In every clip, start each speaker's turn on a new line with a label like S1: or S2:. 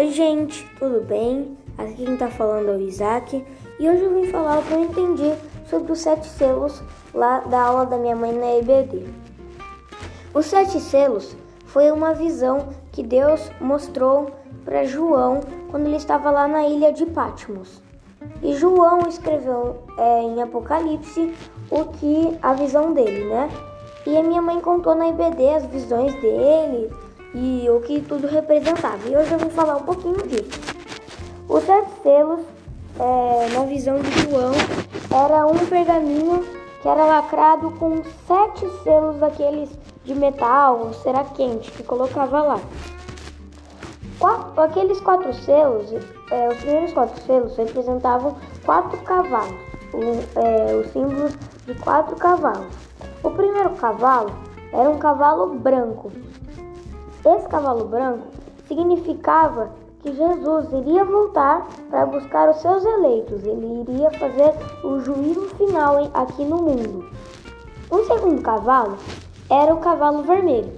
S1: Oi, gente, tudo bem? Aqui quem tá falando é o Isaac e hoje eu vim falar o que eu entendi sobre os sete selos lá da aula da minha mãe na EBD. Os sete selos foi uma visão que Deus mostrou para João quando ele estava lá na ilha de Patmos. E João escreveu é, em Apocalipse o que a visão dele, né? E a minha mãe contou na IBD as visões dele e o que tudo representava. E hoje eu vou falar um pouquinho disso. Os sete selos, é, na visão de João, era um pergaminho que era lacrado com sete selos daqueles de metal, cera quente, que colocava lá. Quatro, aqueles quatro selos, é, os primeiros quatro selos representavam quatro cavalos, o, é, os símbolos de quatro cavalos. O primeiro cavalo era um cavalo branco, esse cavalo branco significava que Jesus iria voltar para buscar os seus eleitos, ele iria fazer o juízo final aqui no mundo. O segundo cavalo era o cavalo vermelho.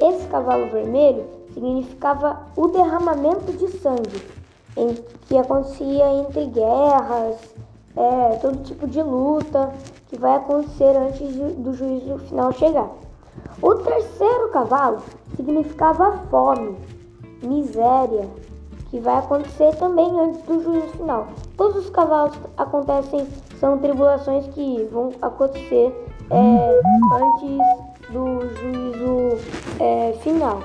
S1: Esse cavalo vermelho significava o derramamento de sangue, em, que acontecia entre guerras, é, todo tipo de luta que vai acontecer antes de, do juízo final chegar. O terceiro cavalo significava fome, miséria, que vai acontecer também antes do juízo final. Todos os cavalos acontecem, são tribulações que vão acontecer é, antes do juízo é, final.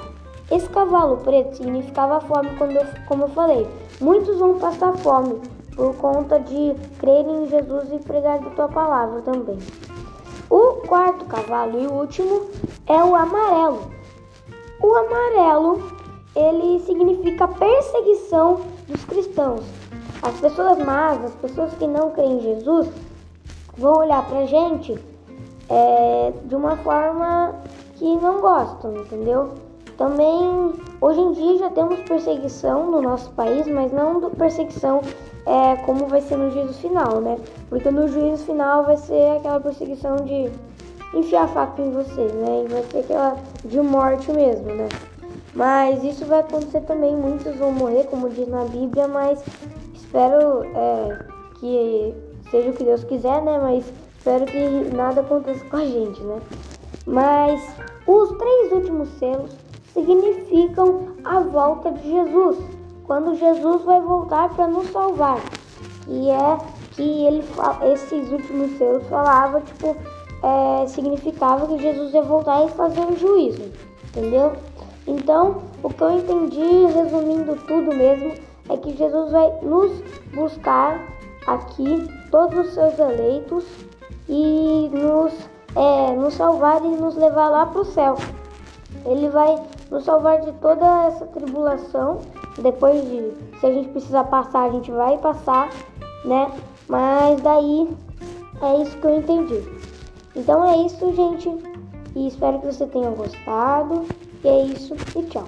S1: Esse cavalo preto significava fome, quando eu, como eu falei. Muitos vão passar fome por conta de crerem em Jesus e pregar a tua palavra também. O quarto cavalo e o último é o amarelo. Amarelo, ele significa perseguição dos cristãos. As pessoas más, as pessoas que não creem em Jesus, vão olhar pra gente é, de uma forma que não gostam, entendeu? Também, hoje em dia já temos perseguição no nosso país, mas não perseguição é, como vai ser no juízo final, né? Porque no juízo final vai ser aquela perseguição de enfiar a faca em você, né? E vai ser aquela de morte mesmo, né? Mas isso vai acontecer também, muitos vão morrer, como diz na Bíblia, mas espero é, que seja o que Deus quiser, né? Mas espero que nada aconteça com a gente, né? Mas os três últimos selos significam a volta de Jesus, quando Jesus vai voltar para nos salvar. E é que ele esses últimos selos falava tipo é, significava que Jesus ia voltar e fazer um juízo, entendeu? Então, o que eu entendi, resumindo tudo mesmo, é que Jesus vai nos buscar aqui, todos os seus eleitos, e nos, é, nos salvar e nos levar lá para o céu. Ele vai nos salvar de toda essa tribulação. Depois de, se a gente precisar passar, a gente vai passar, né? Mas daí é isso que eu entendi. Então é isso, gente. E espero que você tenha gostado. E é isso. E tchau.